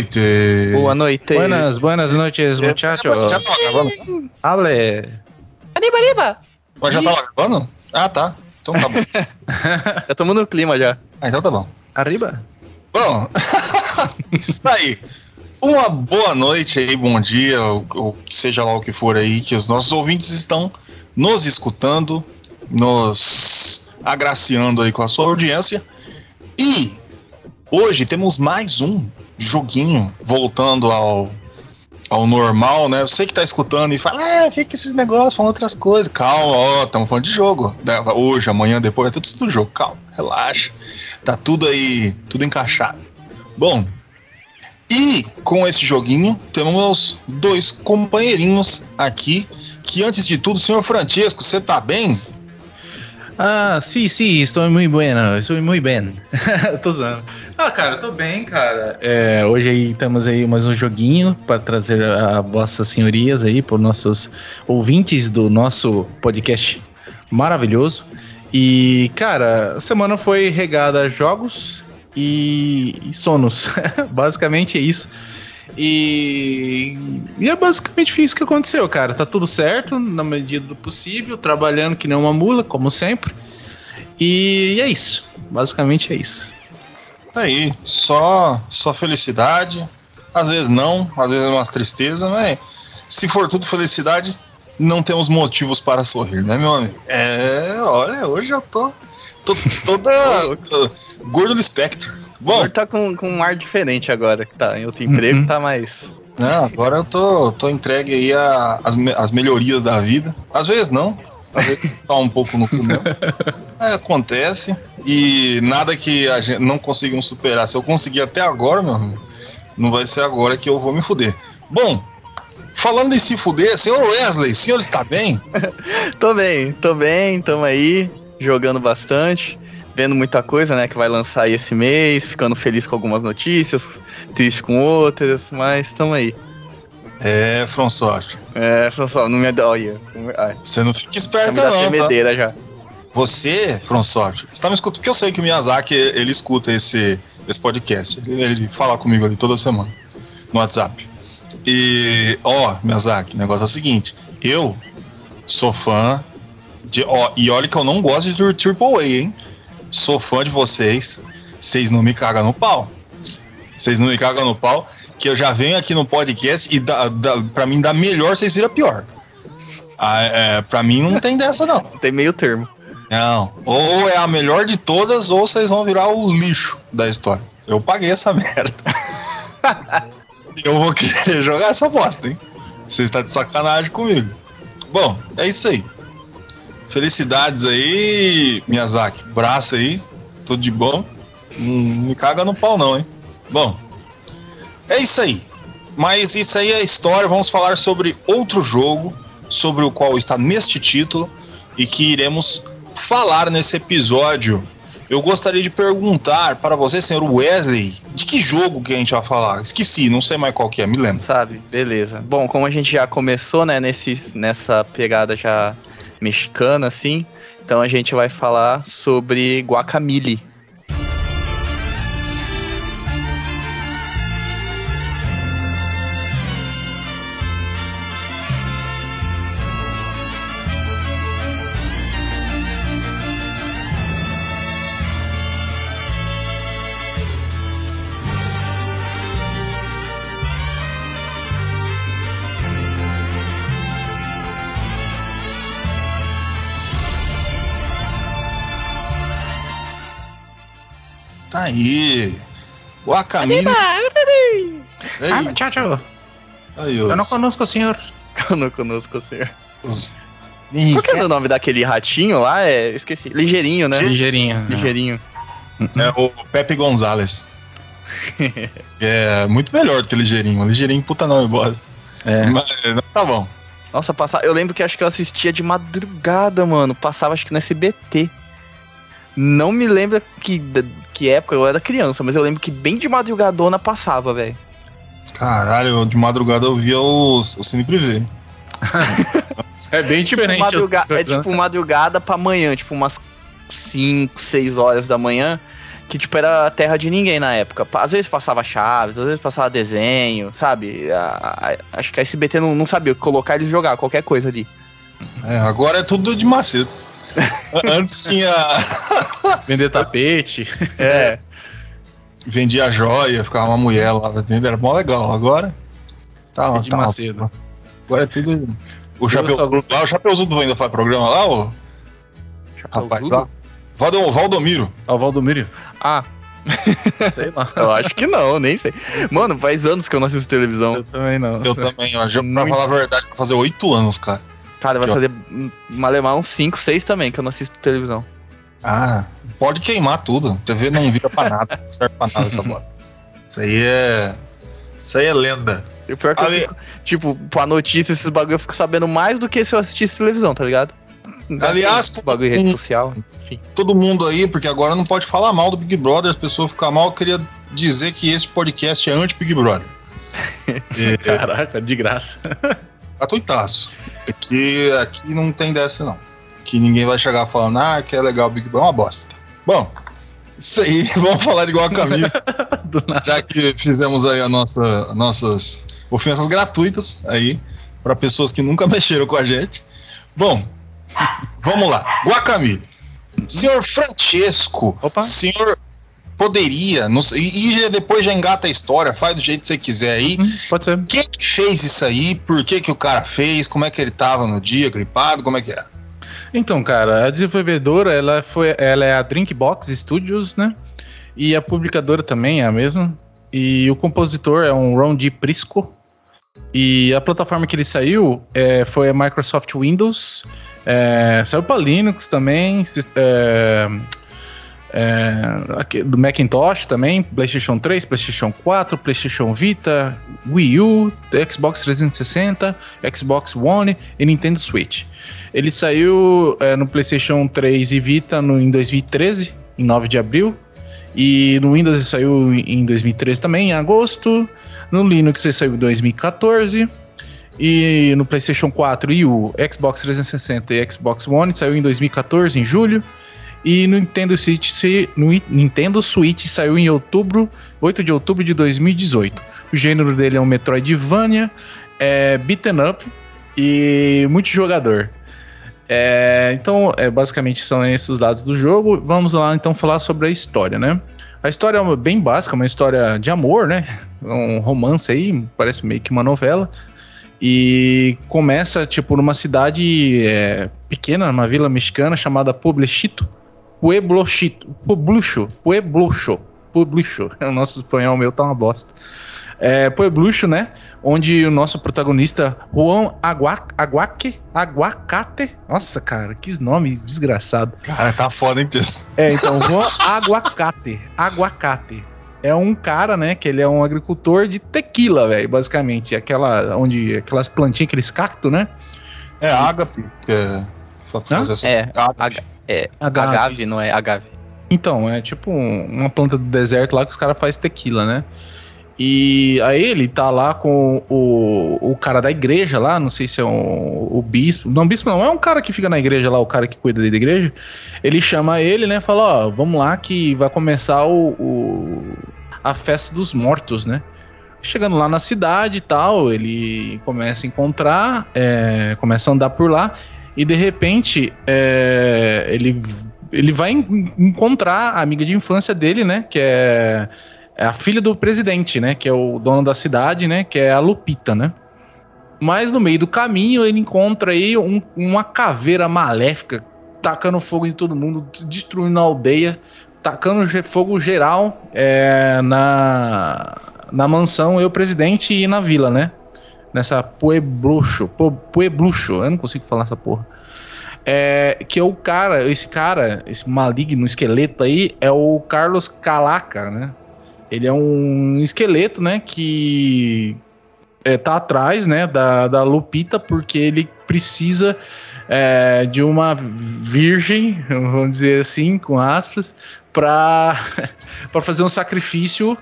Noite. Boa noite. Buenas, buenas noches, muchachos. Já tava gravando? Hable. Arriba, arriba. Mas já tava gravando? Ah, tá. Então tá bom. Já estamos no clima já. Ah, então tá bom. Arriba. Bom, tá aí. Uma boa noite aí, bom dia, ou, ou seja lá o que for aí, que os nossos ouvintes estão nos escutando, nos agraciando aí com a sua audiência. E hoje temos mais um joguinho voltando ao, ao normal, né? Você que tá escutando e fala, é, fica esses negócios falando outras coisas. Calma, ó, estamos falando de jogo. Hoje, amanhã, depois, é tudo, tudo jogo. Calma, relaxa. Tá tudo aí, tudo encaixado. Bom, e com esse joguinho, temos dois companheirinhos aqui. Que antes de tudo, senhor Francesco, você tá bem? Ah, sim, sim, estou muito bueno, estou muito bem. tô zoando. Ah, cara, tô bem, cara. É, hoje aí temos aí mais um joguinho para trazer a vossas senhorias aí, por nossos ouvintes do nosso podcast maravilhoso. E, cara, a semana foi regada a jogos e, e sonos. basicamente é isso. E, e é basicamente isso que aconteceu, cara. Tá tudo certo, na medida do possível, trabalhando que nem uma mula, como sempre. E é isso. Basicamente é isso. Tá aí, só, só felicidade. Às vezes não, às vezes é uma tristeza, mas se for tudo felicidade, não temos motivos para sorrir, né, meu amigo? É, olha, hoje eu tô, tô toda tô gordo do espectro. Bom, tá com, com um ar diferente agora, que tá em outro emprego, Uhum. tá mais. não, agora eu tô, tô entregue aí as melhorias da vida. Às vezes não, tá um pouco no cu mesmo. É, acontece. E nada que a gente não consigamos superar. Se eu conseguir até agora, meu amigo, não vai ser agora que eu vou me fuder. Bom, falando em se fuder, senhor Wesley, o senhor está bem? Tô bem, tô bem, tamo aí, jogando bastante, vendo muita coisa, né, que vai lançar aí esse mês, ficando feliz com algumas notícias, triste com outras, mas tamo aí. É, François, É, só, não me olha. Você não fica tá esperto me dá não, tá? já. Você, François, você tá me escutando, porque eu sei que o Miyazaki, ele escuta esse, esse podcast. Ele, ele fala comigo ali toda semana, no WhatsApp. E, ó, Miyazaki, o negócio é o seguinte, eu sou fã de, ó, e olha que eu não gosto de Triple A, hein? Sou fã de vocês, vocês não me cagam no pau. Vocês não me cagam no pau, que eu já venho aqui no podcast e dá, dá, pra mim dá melhor, vocês viram pior. Ah, é, pra mim não tem dessa não. Tem meio termo. Não. Ou é a melhor de todas, ou vocês vão virar o lixo da história. Eu paguei essa merda. eu vou querer jogar essa bosta, hein? Você está de sacanagem comigo. Bom, é isso aí. Felicidades aí, Miyazaki. Braço aí, tudo de bom. Não me caga no pau, não, hein? Bom, é isso aí. Mas isso aí é história. Vamos falar sobre outro jogo, sobre o qual está neste título e que iremos falar nesse episódio. Eu gostaria de perguntar para você, senhor Wesley, de que jogo que a gente vai falar? Esqueci, não sei mais qual que é, me lembra. Sabe? Beleza. Bom, como a gente já começou, né, nesse, nessa pegada já mexicana, assim, então a gente vai falar sobre Guacamole. Aí. Guacamole. Ei, Ah, muchacho, aí, eu não os- conosco o senhor. Eu não conosco o senhor. Qual que é o nome daquele ratinho lá? É, esqueci. Ligeirinho, né? Ligeirinho. Ligeirinho. É o Pepe Gonzalez. é muito melhor do que ligeirinho. Ligeirinho, puta nome bosta. É. Mas, tá bom. Nossa, passava. Eu lembro que acho que eu assistia de madrugada, mano. Passava acho que no SBT. Não me lembro que, que época, eu era criança, mas eu lembro que bem de madrugadona passava, velho. Caralho, de madrugada eu via o, o Cine Privé. É bem diferente. Madruga as coisas, é tipo madrugada pra manhã, tipo umas 5, 6 horas da manhã. Que tipo era terra de ninguém na época. Às vezes passava chaves, às vezes passava desenho, sabe? A- a- acho que a SBT não, não sabia colocar eles jogar qualquer coisa ali. É, agora é tudo de macete. Antes tinha. Vender tapete. É. Vendia joia, ficava uma mulher lá dentro, era mó legal. Agora. Tá, de tá Macedo. Agora é tudo. O Eu chapéu só- lá, o Chapeuzudo ainda faz programa lá, ô? Rapaz, lá. Valdom, Valdomiro. Ó, o Valdomiro. Ah, Sei lá. eu acho que não, nem sei. Mano, faz anos que eu não assisto televisão. Eu também não. Eu também, ó. Pra falar a verdade, vai fazer oito anos, cara. Cara, vai fazer malemar uns 5, 6 também, que eu não assisto televisão. Ah, pode queimar tudo. TV não vira pra nada. Não serve pra nada essa bola. Isso aí é. Isso aí é lenda. E o pior é que Ali- eu fico, tipo, pra notícia, esses bagulho eu fico sabendo mais do que se eu assistisse televisão, tá ligado? Aliás, Esse bagulho em rede social, enfim. Todo mundo aí, porque agora não pode falar mal do Big Brother, as pessoas ficam mal. Eu queria dizer que esse podcast é anti-Big Brother. Caraca, de graça. Gratuitaço. Aqui, aqui não tem dessa, não. Que ninguém vai chegar falando, ah, que é legal o Big Brother. É uma bosta. Bom, isso aí, vamos falar igual a Camila, já que fizemos aí a nossa, nossas ofensas gratuitas aí, para pessoas que nunca mexeram com a gente. Bom, vamos lá. Guacamole. Senhor Francesco, Opa. senhor poderia, não sei- e e depois já engata a história, faz do jeito que você quiser aí. Hum, Pode ser. Quem que fez isso aí? Por que, que o cara fez? Como é que ele tava no dia, gripado? Como é que era? Então, cara, a desenvolvedora, ela, foi, ela é a Drinkbox Studios, né? E a publicadora também é a mesma. E o compositor é um Ron D. Prisco. E a plataforma que ele saiu é, foi a Microsoft Windows. É, saiu para Linux também. é, é, do Macintosh também, PlayStation 3, PlayStation 4, PlayStation Vita, Wii U, Xbox 360, Xbox One e Nintendo Switch. Ele saiu é, no PlayStation 3 e Vita no, em 2013, em 9 de abril. E no Windows ele saiu em 2013 também, em agosto. No Linux ele saiu em 2014. E no PlayStation 4 e o Xbox 360 e Xbox One saiu em 2014, em julho. E no Nintendo Switch, no Nintendo Switch saiu em outubro, 8 de outubro de 2018. O gênero dele é um Metroidvania, é beaten up e multijogador. É, então, é, basicamente são esses os dados do jogo. Vamos lá então falar sobre a história, né? A história é uma- bem básica, uma história de amor, né? Um romance aí, parece meio que uma novela. E começa, tipo, numa cidade é, pequena, numa vila mexicana chamada Pueblechito. Pueblochito. Pueblucho. Pueblucho. Pueblucho. O nosso espanhol meu tá uma bosta. É, Pueblucho, né? Onde o nosso protagonista, Juan Agua, Aguaque, Aguacate. Nossa, cara, que nome desgraçado. Cara, tá foda, hein, texto? É, então, Juan Aguacate. Aguacate. É um cara, né, que ele é um agricultor de tequila, velho, basicamente. Aquela, onde, aquelas plantinhas, aqueles cactos, né? É ágape, que é. Fazer essa- É, ágape. Agave, não é agave. Então, é tipo um- uma planta do deserto lá que os caras fazem tequila, né? E aí ele tá lá com o, o cara da igreja lá, não sei se é um, o bispo. Não, bispo não, é um cara que fica na igreja lá, o cara que cuida da igreja. Ele chama ele, né? Fala, ó, vamos lá que vai começar o, o- a festa dos mortos, né? Chegando lá na cidade e tal, ele começa a encontrar, é, começa a andar por lá e de repente é, ele, ele vai en- encontrar a amiga de infância dele, né? Que é, é a filha do presidente, né? Que é o dono da cidade, né? Que é a Lupita, né? Mas no meio do caminho ele encontra aí um- uma caveira maléfica tacando fogo em todo mundo, destruindo a aldeia, tacando fogo geral é, na, na mansão eu presidente e na vila, né? Nessa Pueblucho, Pu- Pueblucho, eu não consigo falar essa porra. É, que é o cara, esse cara, esse maligno esqueleto aí, é o Carlos Calaca, né? Ele é um esqueleto, né? Que é, tá atrás, né? Da, da Lupita, porque ele precisa é, de uma virgem, vamos dizer assim, com aspas, para fazer um sacrifício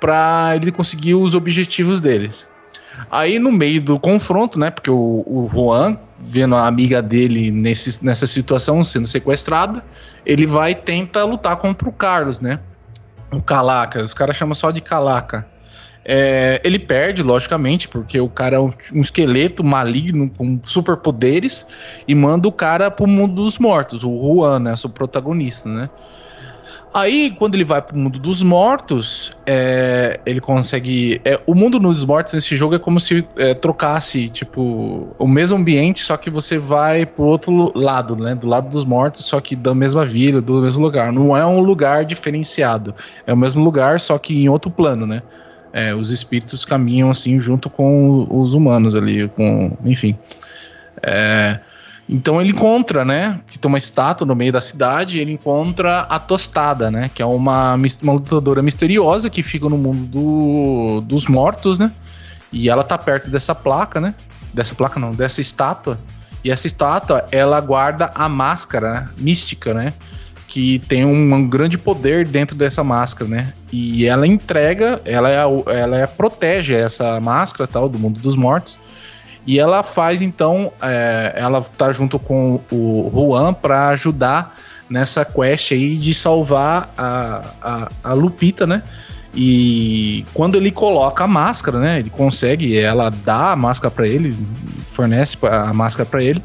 para ele conseguir os objetivos deles. Aí no meio do confronto, né? Porque o, o Juan, vendo a amiga dele nesse, nessa situação sendo sequestrada, ele vai e tenta lutar contra o Carlos, né? O Calaca, os caras chamam só de Calaca. É, ele perde, logicamente, porque o cara é um, um, esqueleto maligno com superpoderes e manda o cara pro mundo dos mortos, o Juan, né? O protagonista, né? Aí, quando ele vai pro mundo dos mortos, é, ele consegue. É, o mundo dos mortos nesse jogo é como se é, trocasse, tipo, o mesmo ambiente, só que você vai pro outro lado, né? Do lado dos mortos, só que da mesma vila, do mesmo lugar. Não é um lugar diferenciado. É o mesmo lugar, só que em outro plano, né? É, os espíritos caminham assim junto com os humanos ali, com. Enfim. É. Então ele encontra, né? Que tem uma estátua no meio da cidade, ele encontra a Tostada, né? Que é uma, uma lutadora misteriosa que fica no mundo do, dos mortos, né? E ela tá perto dessa placa, né? Dessa placa não, dessa estátua. E essa estátua, ela guarda a máscara né? mística, né? Que tem um, um, grande poder dentro dessa máscara, né? E ela entrega, ela, é, ela é, protege essa máscara tal do mundo dos mortos e ela faz então, é, ela tá junto com o Juan para ajudar nessa quest aí de salvar a, a, a, Lupita, né? E quando ele coloca a máscara, né? Ele consegue, ela dá a máscara para ele, fornece a máscara para ele.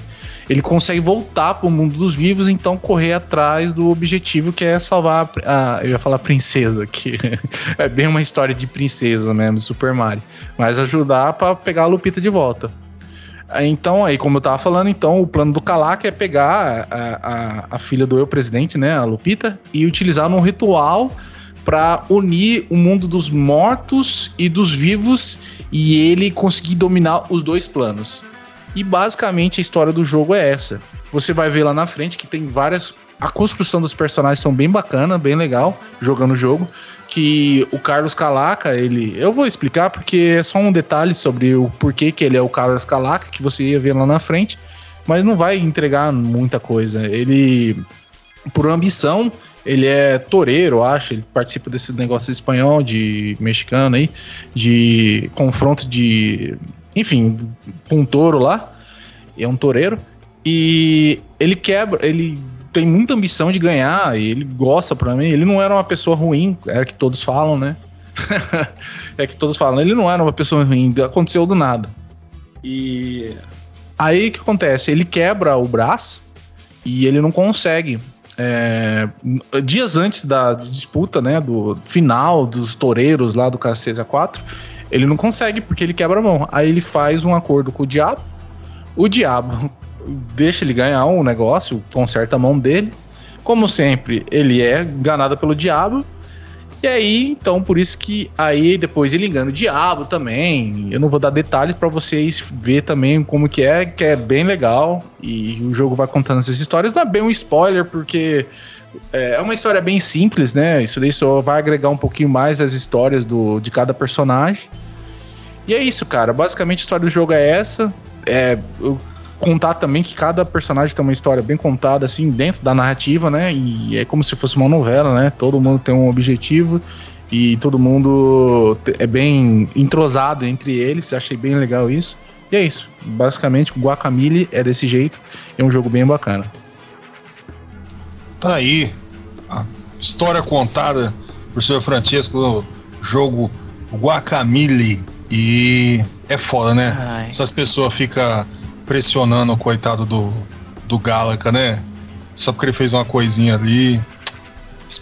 Ele consegue voltar para o mundo dos vivos, então correr atrás do objetivo que é salvar a, eu ia falar princesa, que é bem uma história de princesa mesmo, Super Mario, mas ajudar para pegar a Lupita de volta. Então, aí, como eu tava falando, então, o plano do Calaca é pegar a, a, a filha do eu presidente, né, a Lupita, e utilizar num ritual para unir o mundo dos mortos e dos vivos e ele conseguir dominar os dois planos. E basicamente a história do jogo é essa. Você vai ver lá na frente que tem várias. A construção dos personagens são bem bacana, bem legal, jogando o jogo que o Carlos Calaca, ele. Eu vou explicar porque é só um detalhe sobre o porquê que ele é o Carlos Calaca, que você ia ver lá na frente, mas não vai entregar muita coisa. Ele, por ambição, ele é toureiro, acho, ele participa desse negócio espanhol, de mexicano aí, de confronto de. Enfim, com um touro lá. É um toureiro. E ele quebra, ele tem muita ambição de ganhar ele gosta para mim. Ele não era uma pessoa ruim, é que todos falam, né? é que todos falam. Ele não era uma pessoa ruim, aconteceu do nada. E aí o que acontece? Ele quebra o braço e ele não consegue. É, dias antes da disputa, né, do final dos toureiros lá do Cacete 4, ele não consegue porque ele quebra a mão. Aí ele faz um acordo com o diabo. O diabo deixa ele ganhar um negócio, conserta a mão dele. Como sempre, ele é enganado pelo diabo. E aí, então, por isso que aí depois ele engana o diabo também. Eu não vou dar detalhes para vocês ver também como que é, que é bem legal. E o jogo vai contando essas histórias. Não é bem um spoiler, porque é uma história bem simples, né? Isso daí só vai agregar um pouquinho mais as histórias do, de cada personagem. E é isso, cara. Basicamente a história do jogo é essa. É, eu contar também que cada personagem tem uma história bem contada, assim, dentro da narrativa, né? E é como se fosse uma novela, né? Todo mundo tem um objetivo e todo mundo é bem entrosado entre eles. Achei bem legal isso. E é isso. Basicamente, o Guacamole é desse jeito. É um jogo bem bacana. Tá aí. A história contada por Sr. Francesco jogo Guacamole. E é foda, né? Ai. Essas pessoas ficam pressionando o coitado do, do Galaca, né? Só porque ele fez uma coisinha ali.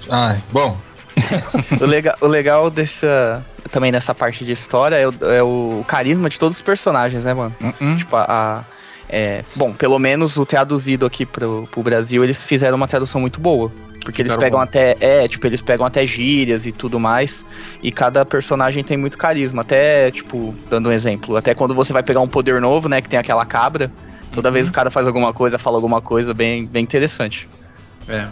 Ai, bom. o, legal, o legal dessa. Também nessa parte de história é o, é o carisma de todos os personagens, né, mano? Uh -uh. Tipo, a. a é, bom, pelo menos o traduzido aqui pro, pro Brasil, eles fizeram uma tradução muito boa. Porque eles pegam bom. até. É, tipo, eles pegam até gírias e tudo mais. E cada personagem tem muito carisma. Até, tipo, dando um exemplo, até quando você vai pegar um poder novo, né? Que tem aquela cabra. Toda uhum. vez o cara faz alguma coisa, fala alguma coisa bem, bem interessante. É.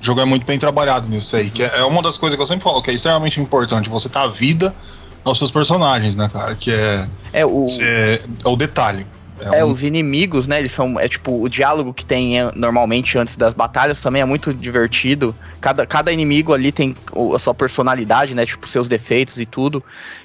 O jogo é muito bem trabalhado nisso aí, que é, é uma das coisas que eu sempre falo, que é extremamente importante, você tá a vida aos seus personagens, né, cara? Que é, É, o, é, é o detalhe. É, um- os inimigos, né? Eles são. É tipo, o diálogo que tem é, normalmente antes das batalhas também é muito divertido. Cada, cada inimigo ali tem a sua personalidade, né? Tipo, seus defeitos e tudo.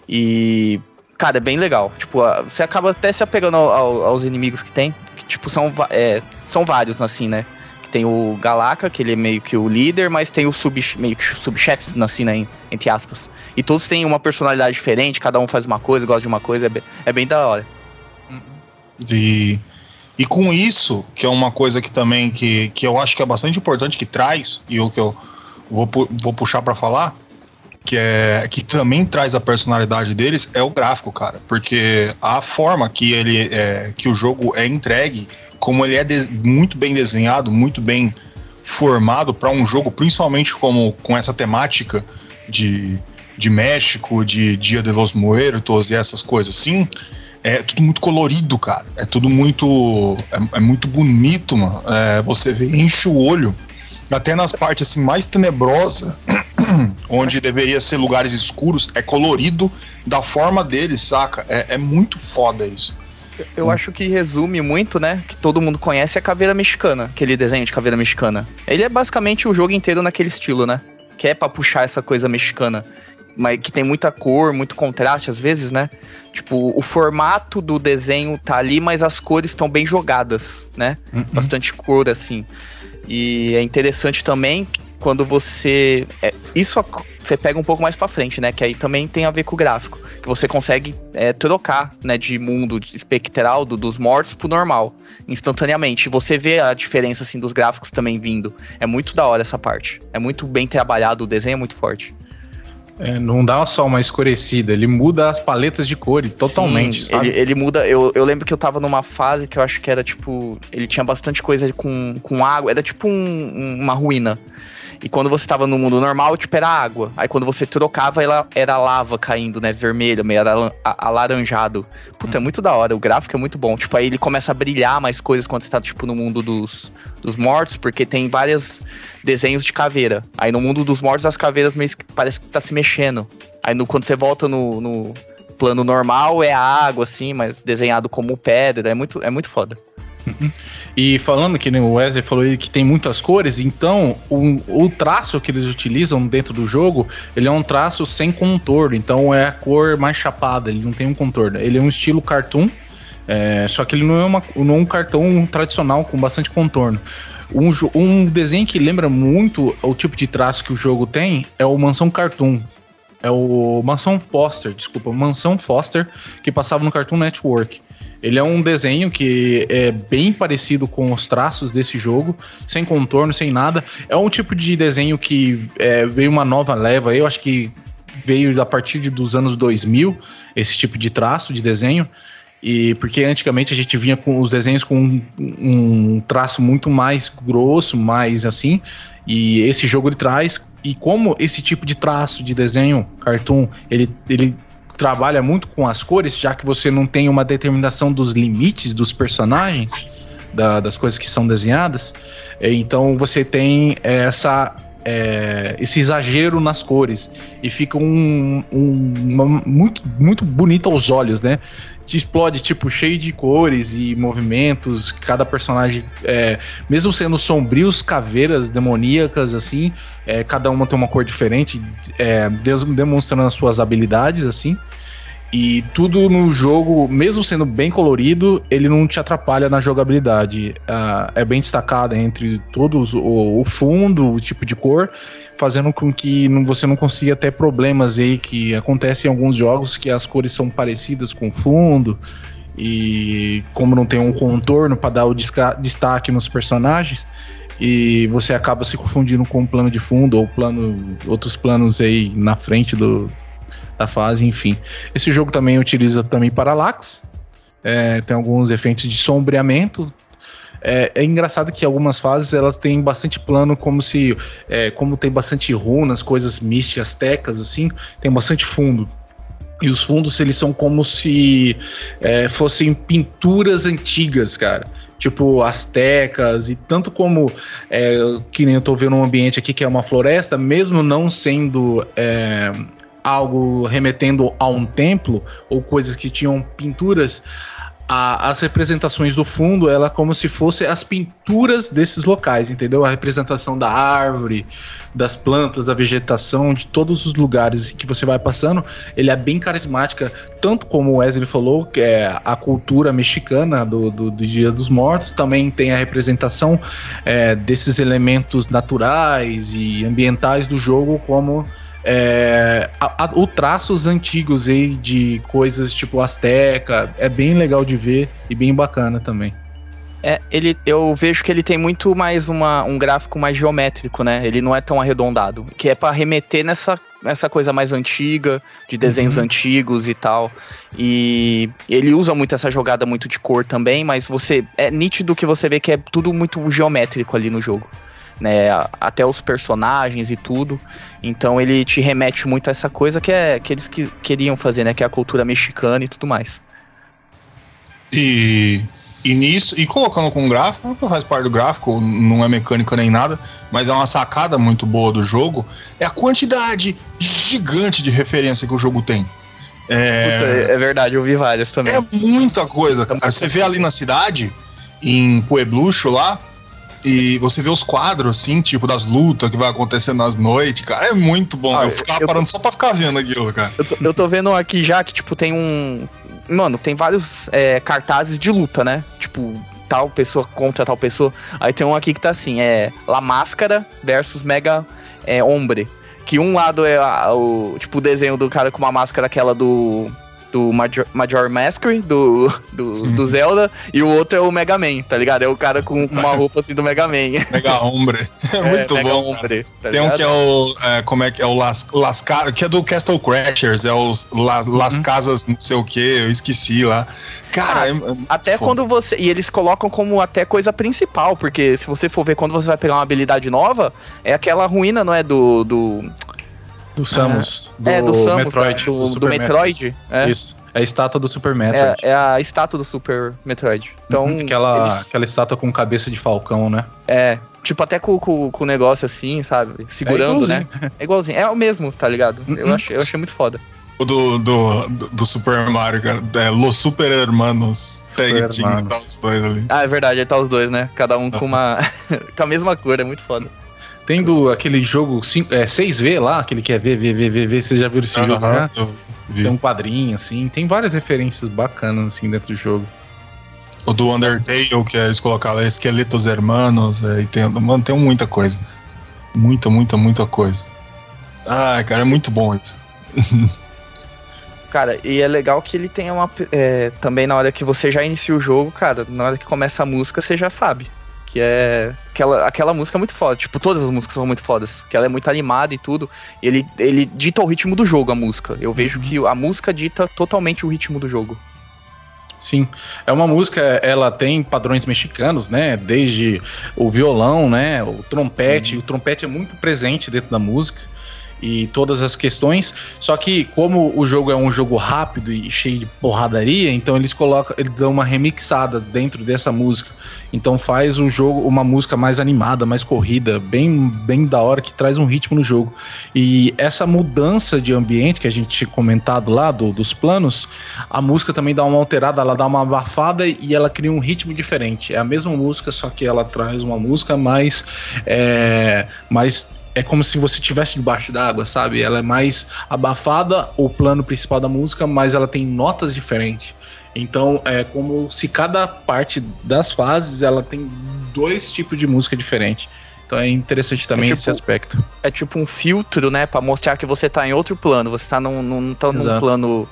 E. Cara, é bem legal. Tipo, você acaba até se apegando ao- ao- aos inimigos que tem. Que, tipo, são, é, são vários, assim, né? Que tem o Galaka, que ele é meio que o líder, mas tem os sub, meio que subchefes, assim, né? em- Entre aspas. E todos têm uma personalidade diferente, cada um faz uma coisa, gosta de uma coisa, é bem, é bem da hora. E, e com isso, que é uma coisa que também que, que eu acho que é bastante importante que traz, e o que eu vou, vou puxar pra falar, que é que também traz a personalidade deles, é o gráfico, cara. Porque a forma que ele é, que o jogo é entregue, como ele é de- muito bem desenhado, muito bem formado para um jogo, principalmente como com essa temática de, de México, de Dia de los Muertos e essas coisas assim, é tudo muito colorido, cara. É tudo muito. É, é muito bonito, mano. É, você vê, enche o olho. Até nas partes assim, mais tenebrosas, onde deveria ser lugares escuros, é colorido da forma deles, saca? É, é muito foda isso. Eu acho que resume muito, né? Que todo mundo conhece a caveira mexicana, aquele desenho de caveira mexicana. Ele é basicamente o jogo inteiro naquele estilo, né? Que é pra puxar essa coisa mexicana. Mas que tem muita cor, muito contraste às vezes, né? Tipo, o formato do desenho tá ali, mas as cores estão bem jogadas, né? Uhum. bastante cor, assim. E é interessante também quando você. é, isso você pega um pouco mais pra frente, né? Que aí também tem a ver com o gráfico. Que você consegue é, trocar, né? De mundo espectral do- dos mortos pro normal. Instantaneamente. E Você vê a diferença, assim, dos gráficos também vindo. É muito da hora essa parte. É muito bem trabalhado, o desenho é muito forte. É, não dá só uma escurecida, ele muda as paletas de cores totalmente, Sim, sabe? Ele, ele muda. Eu, eu lembro que eu tava numa fase que eu acho que era tipo. Ele tinha bastante coisa com, com água. Era tipo um- um- uma ruína. E quando você tava no mundo normal, tipo, era água. Aí quando você trocava, ela era lava caindo, né? Vermelho, meio ala- a- alaranjado. Puta, é muito da hora. O gráfico é muito bom. Tipo, aí ele começa a brilhar mais coisas quando você tá, tipo, no mundo dos, dos mortos, porque tem vários desenhos de caveira. Aí no mundo dos mortos, as caveiras meio que parece que tá se mexendo. Aí no, quando você volta no, no plano normal, é água, assim, mas desenhado como pedra. É muito, é muito foda. E falando que o Wesley falou que tem muitas cores, então o, o traço que eles utilizam dentro do jogo, ele é um traço sem contorno, então é a cor mais chapada, ele não tem um contorno. Ele é um estilo cartoon, é, só que ele não é, uma, não é um cartão tradicional com bastante contorno. Um, um desenho que lembra muito o tipo de traço que o jogo tem é o Mansão Cartoon. É o Mansão Foster, desculpa, Mansão Foster, que passava no Cartoon Network. Ele é um desenho que é bem parecido com os traços desse jogo, sem contorno, sem nada. É um tipo de desenho que é, veio uma nova leva, eu acho que veio a partir de- dos anos 2000, esse tipo de traço de desenho. E porque antigamente a gente vinha com os desenhos com um, um traço muito mais grosso, mais assim. E esse jogo ele traz. E como esse tipo de traço de desenho, cartoon, ele, ele trabalha muito com as cores, já que você não tem uma determinação dos limites dos personagens, da- das coisas que são desenhadas. é, Então você tem essa. é, esse exagero nas cores e fica um, um- uma- muito muito bonito aos olhos, né? Te explode tipo cheio de cores e movimentos. Cada personagem, é, mesmo sendo sombrios, caveiras demoníacas assim, é, cada uma tem uma cor diferente, é, demonstrando as suas habilidades assim. E tudo no jogo, mesmo sendo bem colorido, ele não te atrapalha na jogabilidade. Ah, é bem destacado entre todos o, o fundo, o tipo de cor, fazendo com que não- você não consiga ter problemas aí que acontecem em alguns jogos que as cores são parecidas com o fundo. E como não tem um contorno para dar o destaque nos personagens, e você acaba se confundindo com o plano de fundo ou plano, outros planos aí na frente do, da fase, enfim. Esse jogo também utiliza também parallax, é, tem alguns efeitos de sombreamento. É, é engraçado que algumas fases elas têm bastante plano, como se, é, como tem bastante runas, coisas místicas, tecas assim, tem bastante fundo. E os fundos eles são como se é, fossem pinturas antigas, cara. tipo astecas, e tanto como é, que nem eu tô vendo um ambiente aqui que é uma floresta, mesmo não sendo é, algo remetendo a um templo ou coisas que tinham pinturas, a, as representações do fundo, ela é como se fosse as pinturas desses locais, entendeu? A representação da árvore, das plantas, da vegetação, de todos os lugares que você vai passando, ele é bem carismática, tanto como o Wesley falou, que é a cultura mexicana do, do, do Dia dos Mortos, também tem a representação é, desses elementos naturais e ambientais do jogo, como é, a, a, o traços antigos aí de coisas tipo Azteca é bem legal de ver e bem bacana também. É, ele, eu vejo que ele tem muito mais uma, um gráfico mais geométrico, né? Ele não é tão arredondado, que é para remeter nessa, nessa coisa mais antiga, de desenhos uhum. antigos e tal. E ele usa muito essa jogada muito de cor também, mas você é nítido que você vê que é tudo muito geométrico ali no jogo né? Até os personagens e tudo. Então ele te remete muito a essa coisa que é que eles que queriam fazer, né? Que é a cultura mexicana e tudo mais. E, e nisso, e colocando com gráfico, não faz parte do gráfico, não é mecânica nem nada, mas é uma sacada muito boa do jogo, é a quantidade gigante de referência que o jogo tem. É, Puta, é verdade, eu vi várias também. É muita coisa. Cara. Você vê ali na cidade, em Pueblucho lá, e você vê os quadros, assim, tipo, das lutas que vai acontecendo nas noites, cara, é muito bom. Ah, eu ficava eu parando tô... só pra ficar vendo aquilo, cara. Eu tô, eu tô, vendo aqui já que, tipo, tem um. Mano, tem vários é, cartazes de luta, né? Tipo, tal pessoa contra tal pessoa. Aí tem um aqui que tá assim: é La Máscara versus Mega é, Hombre. Que um lado é a, o, tipo, o desenho do cara com uma máscara, aquela do do Major, Major Mastery, do, do, do, Zelda, e o outro é o Mega Man, tá ligado? É o cara com uma roupa assim do Mega Man. Mega Hombre. É, muito Mega bom. Hombre, tá Tem um que é o. É, como é que é o Las, Las que é do Castle Crashers, é os La, Las uhum. Casas não sei o que, eu esqueci lá. Cara, ah, é até foda. quando você. E eles colocam como até coisa principal, porque se você for ver quando você vai pegar uma habilidade nova, é aquela ruína, não é? Do. do do Samus. do é, do Samus. Metroid. Do, do, do Metroid. É. Isso. É a estátua do Super Metroid. É, é a estátua do Super Metroid. Então, uhum, aquela, eles... aquela estátua com cabeça de falcão, né? É. Tipo, até com, com, com o negócio assim, sabe? Segurando, é né? É igualzinho. É o mesmo, tá ligado? Eu, uhum. achei, eu achei muito foda. O do, do, do, Super Mario, cara. É Los Super Hermanos. Hermanos. Tá os dois ali. Ah, é verdade, aí tá os dois, né? Cada um com uma. com a mesma cor, é muito foda. Tendo aquele jogo 5, é, 6V lá, aquele que é V, V, V, V, V, vocês já viram esse jogo, né? Tem um quadrinho, assim, tem várias referências bacanas, assim, dentro do jogo. O do Undertale, que eles colocaram Esqueletos Hermanos, é, e tem, mano, tem muita coisa. Muita, muita, muita coisa. Ai, cara, é muito bom isso. Cara, e é legal que ele tem uma. É, também na hora que você já inicia o jogo, cara, na hora que começa a música, você já sabe que é aquela, aquela música é muito foda, tipo, todas as músicas são muito fodas, que ela é muito animada e tudo. Ele, ele dita o ritmo do jogo, a música. Eu vejo uhum. que a música dita totalmente o ritmo do jogo. Sim, é uma música, ela tem padrões mexicanos, né? Desde o violão, né? O trompete, uhum. o trompete é muito presente dentro da música e todas as questões. Só que como o jogo é um jogo rápido e cheio de porradaria, então eles colocam, eles dão uma remixada dentro dessa música. Então faz um jogo, uma música mais animada, mais corrida, bem, bem da hora, que traz um ritmo no jogo. E essa mudança de ambiente que a gente tinha comentado lá, do, dos planos, a música também dá uma alterada, ela dá uma abafada e ela cria um ritmo diferente. É a mesma música, só que ela traz uma música mais. É, mais é como se você estivesse debaixo d'água, sabe? Ela é mais abafada, o plano principal da música, mas ela tem notas diferentes. Então é como se cada parte das fases ela tem dois tipos de música diferente. Então é interessante também é tipo, esse aspecto. É tipo um filtro, né, para mostrar que você tá em outro plano, você tá num, num, tá num plano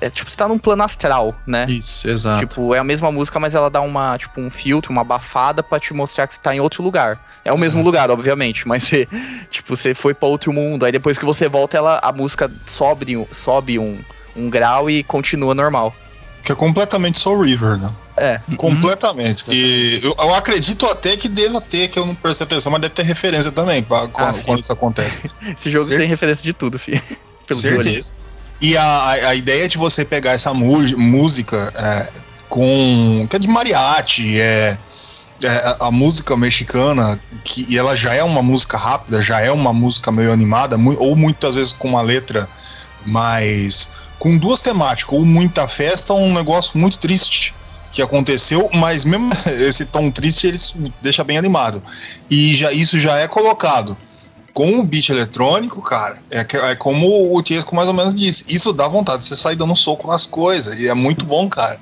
é tipo, você tá num plano astral, né? Isso, exato. Tipo, é a mesma música, mas ela dá uma, tipo, um filtro, uma abafada para te mostrar que você tá em outro lugar. É o mesmo uhum. lugar, obviamente, mas você, tipo, você foi para outro mundo. Aí depois que você volta, ela, a música sobe, sobe um, um grau e continua normal. Que é completamente Soul River, né? É. Completamente. Uhum. E eu, eu, acredito até que deva ter, que eu não prestei atenção, mas deve ter referência também pra, quando, ah, quando, isso acontece. Esse jogo Cer tem referência de tudo, filho. Pelo Certeza. E a, a ideia de você pegar essa música é, com. que é de mariachi, é é, a, música mexicana, que e ela já é uma música rápida, já é uma música meio animada, mu- ou muitas vezes com uma letra mais. com duas temáticas, ou muita festa, ou um negócio muito triste que aconteceu, mas mesmo esse tom triste ele deixa bem animado. E já isso já é colocado com o beat eletrônico, cara, é, é como o Tiesco mais ou menos disse. Isso dá vontade de você sair dando soco nas coisas. E é muito bom, cara.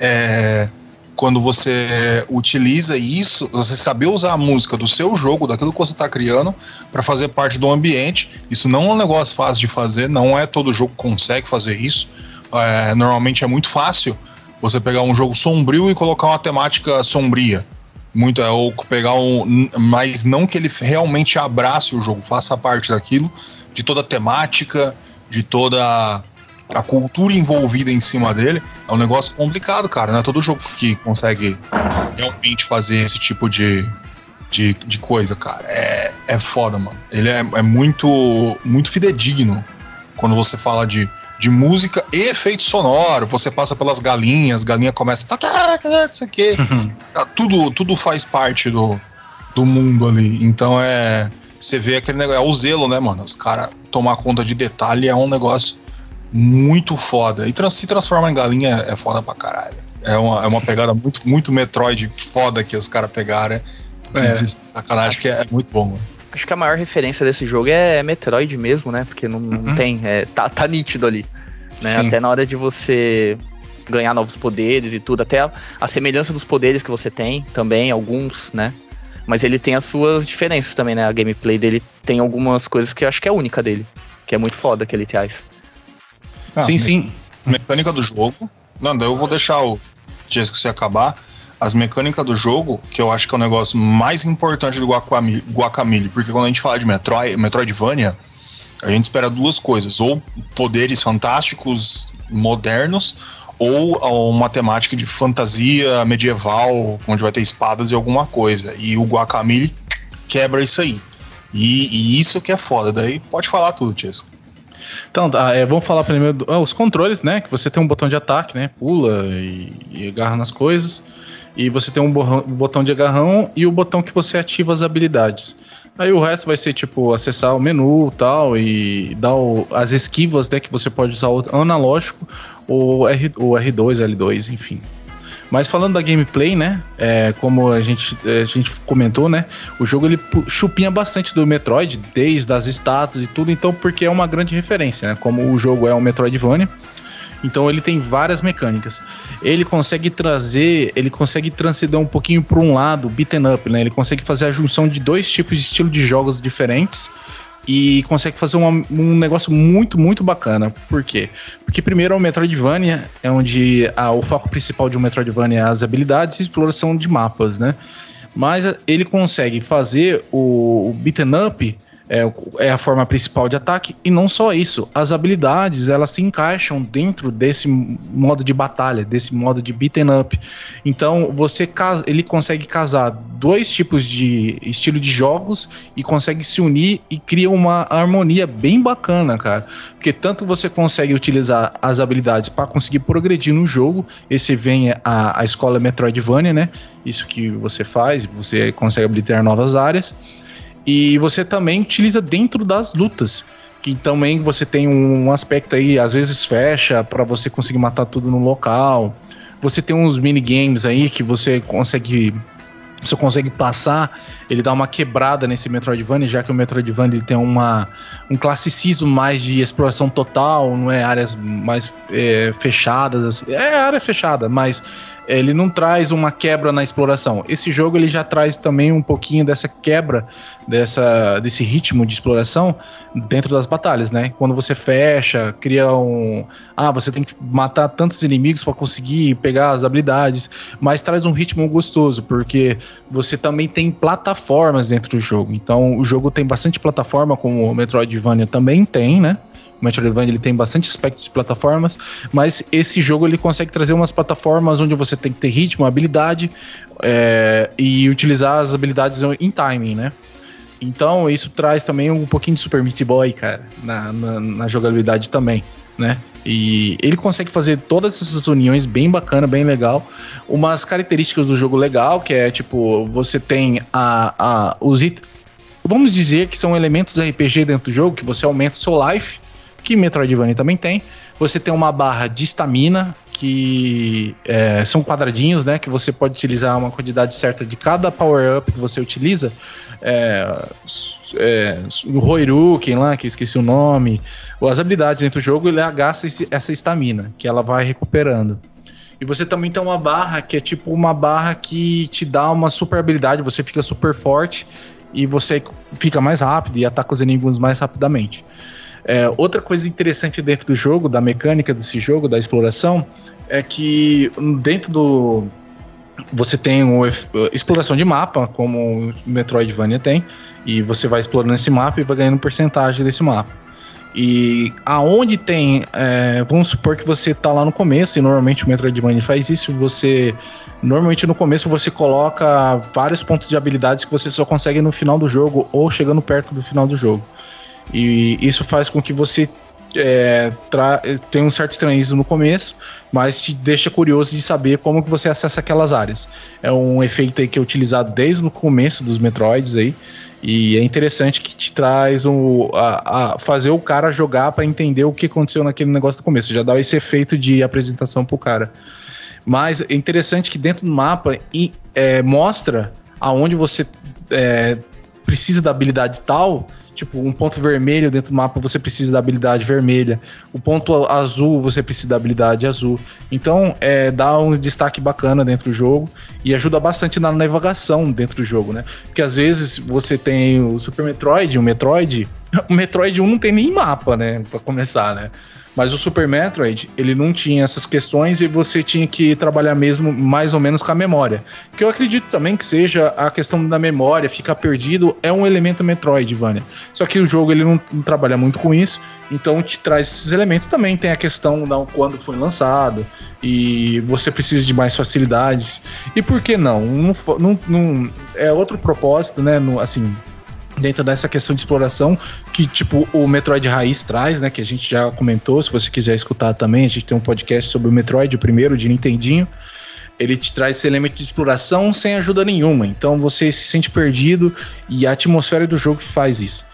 É, quando você utiliza isso, você saber usar a música do seu jogo, daquilo que você está criando, para fazer parte do ambiente. Isso não é um negócio fácil de fazer, não é todo jogo que consegue fazer isso. É, normalmente é muito fácil você pegar um jogo sombrio e colocar uma temática sombria. Muito, é, ou pegar um. Mas não que ele realmente abrace o jogo, faça parte daquilo, de toda a temática, de toda a cultura envolvida em cima dele. É um negócio complicado, cara. Não é todo jogo que consegue realmente fazer esse tipo de, de, de coisa, cara. É, é foda, mano. Ele é, é muito, muito fidedigno quando você fala de, de música e efeito sonoro. Você passa pelas galinhas, galinha começa. Isso aqui. Tá, tudo, tudo faz parte do, do mundo ali. Então é. Você vê aquele negócio. É o zelo, né, mano? Os caras tomar conta de detalhe é um negócio muito foda. E trans- se transformar em galinha é foda pra caralho. É uma, é uma pegada muito, muito Metroid foda que os caras pegaram. É. De sacanagem, que é, é muito bom, mano. Acho que a maior referência desse jogo é Metroid mesmo, né? Porque não, não Uhum. tem. é, tá, tá nítido ali. Né? Até na hora de você ganhar novos poderes e tudo. Até a, a semelhança dos poderes que você tem também, alguns, né? Mas ele tem as suas diferenças também, né? A gameplay dele tem algumas coisas que eu acho que é única dele. Que é muito foda que ele traz. Ah, sim, me- sim. mecânica do jogo. Não, daí eu vou deixar o Jesco se acabar. As mecânicas do jogo, que eu acho que é o negócio mais importante do Guacamole, porque quando a gente fala de Metroid, Metroidvania, a gente espera duas coisas: ou poderes fantásticos, modernos, ou uma temática de fantasia medieval, onde vai ter espadas e alguma coisa. E o Guacamole quebra isso aí. E, e isso que é foda. Daí pode falar tudo, Jesco. Então, tá, é, vamos falar primeiro do- ah, controles, né? Que você tem um botão de ataque, né? Pula e, e agarra nas coisas. E você tem um botão de agarrão e o botão que você ativa as habilidades. Aí o resto vai ser tipo acessar o menu tal e dar o- as esquivas, né? Que você pode usar o analógico ou R, o R2, L2, enfim. Mas falando da gameplay, né? É, como a gente, a gente comentou, né? O jogo ele chupinha bastante do Metroid, desde as estátuas e tudo, então porque é uma grande referência, né? Como o jogo é um Metroidvania, então ele tem várias mecânicas. Ele consegue trazer, ele consegue transcender um pouquinho para um lado, beaten up, né? Ele consegue fazer a junção de dois tipos de estilo de jogos diferentes e consegue fazer uma- um negócio muito, muito bacana. Por quê? Porque primeiro é um Metroidvania, é onde a- o foco principal de um Metroidvania é as habilidades e exploração de mapas, né? Mas ele consegue fazer o, o beaten up é, é a forma principal de ataque e não só isso, as habilidades elas se encaixam dentro desse modo de batalha, desse modo de beaten up. Então você ele consegue casar dois tipos de estilo de jogos e consegue se unir e cria uma harmonia bem bacana, cara. Porque tanto você consegue utilizar as habilidades para conseguir progredir no jogo, esse vem a, a escola Metroidvania, né? Isso que você faz, você consegue habilitar novas áreas. E você também utiliza dentro das lutas. Que também você tem um aspecto aí, às vezes fecha para você conseguir matar tudo no local. Você tem uns minigames aí que você consegue. Você consegue passar, ele dá uma quebrada nesse Metroidvania, já que o Metroidvania ele tem uma, um classicismo mais de exploração total, não é áreas mais é, fechadas. É área fechada, mas ele não traz uma quebra na exploração. Esse jogo ele já traz também um pouquinho dessa quebra, dessa, desse ritmo de exploração dentro das batalhas, né? Quando você fecha, cria um. Ah, você tem que matar tantos inimigos para conseguir pegar as habilidades, mas traz um ritmo gostoso, porque você também tem plataformas dentro do jogo. Então o jogo tem bastante plataforma, como o Metroidvania também tem, né? Metroidvania ele tem bastante aspectos de plataformas, mas esse jogo ele consegue trazer umas plataformas onde você tem que ter ritmo, habilidade é, e utilizar as habilidades em timing, né? Então isso traz também um pouquinho de Super Meat Boy, cara, na, na, na jogabilidade também, né? E ele consegue fazer todas essas uniões bem bacana, bem legal. Umas características do jogo legal, que é tipo, você tem a, a os it Vamos dizer que são elementos RPG dentro do jogo, que você aumenta seu life, que Metroidvania também tem. Você tem uma barra de estamina, que é, são quadradinhos, né? Que você pode utilizar uma quantidade certa de cada power-up que você utiliza. É, é, o Roiruken lá, que esqueci o nome. As habilidades dentro do jogo, ele gasta essa estamina, que ela vai recuperando. E você também tem uma barra que é tipo uma barra que te dá uma super habilidade, você fica super forte e você fica mais rápido e ataca os inimigos mais rapidamente. É, outra coisa interessante dentro do jogo, da mecânica desse jogo, da exploração, é que dentro do. Você tem uma exploração de mapa, como o Metroidvania tem, e você vai explorando esse mapa e vai ganhando porcentagem desse mapa. E aonde tem. É, vamos supor que você está lá no começo, e normalmente o Metroidvania faz isso, você. Normalmente no começo você coloca vários pontos de habilidades que você só consegue no final do jogo ou chegando perto do final do jogo. E isso faz com que você é, tenha um certo estranhismo no começo, mas te deixa curioso de saber como que você acessa aquelas áreas. É um efeito aí que é utilizado desde o começo dos Metroids aí, e é interessante que te traz o, a, a fazer o cara jogar para entender o que aconteceu naquele negócio do começo. Já dá esse efeito de apresentação pro cara. Mas é interessante que dentro do mapa e, é, mostra aonde você é, precisa da habilidade tal Tipo, um ponto vermelho dentro do mapa você precisa da habilidade vermelha. O ponto azul você precisa da habilidade azul. Então, é, dá um destaque bacana dentro do jogo e ajuda bastante na navegação dentro do jogo, né? Porque às vezes você tem o Super Metroid, o Metroid. O Metroid 1 não tem nem mapa, né? Pra começar, né? Mas o Super Metroid, ele não tinha essas questões e você tinha que trabalhar mesmo mais ou menos com a memória. Que eu acredito também que seja a questão da memória, ficar perdido, é um elemento Metroid, Vânia. Só que o jogo ele não, não trabalha muito com isso, então te traz esses elementos também. Tem a questão da quando foi lançado e você precisa de mais facilidades. E por que não? Não, não, não é outro propósito, né? No, assim, dentro dessa questão de exploração que tipo o Metroid Raiz traz, né, que a gente já comentou, se você quiser escutar também, a gente tem um podcast sobre o Metroid, o primeiro de Nintendinho. Ele te traz esse elemento de exploração sem ajuda nenhuma, então você se sente perdido e a atmosfera do jogo faz isso.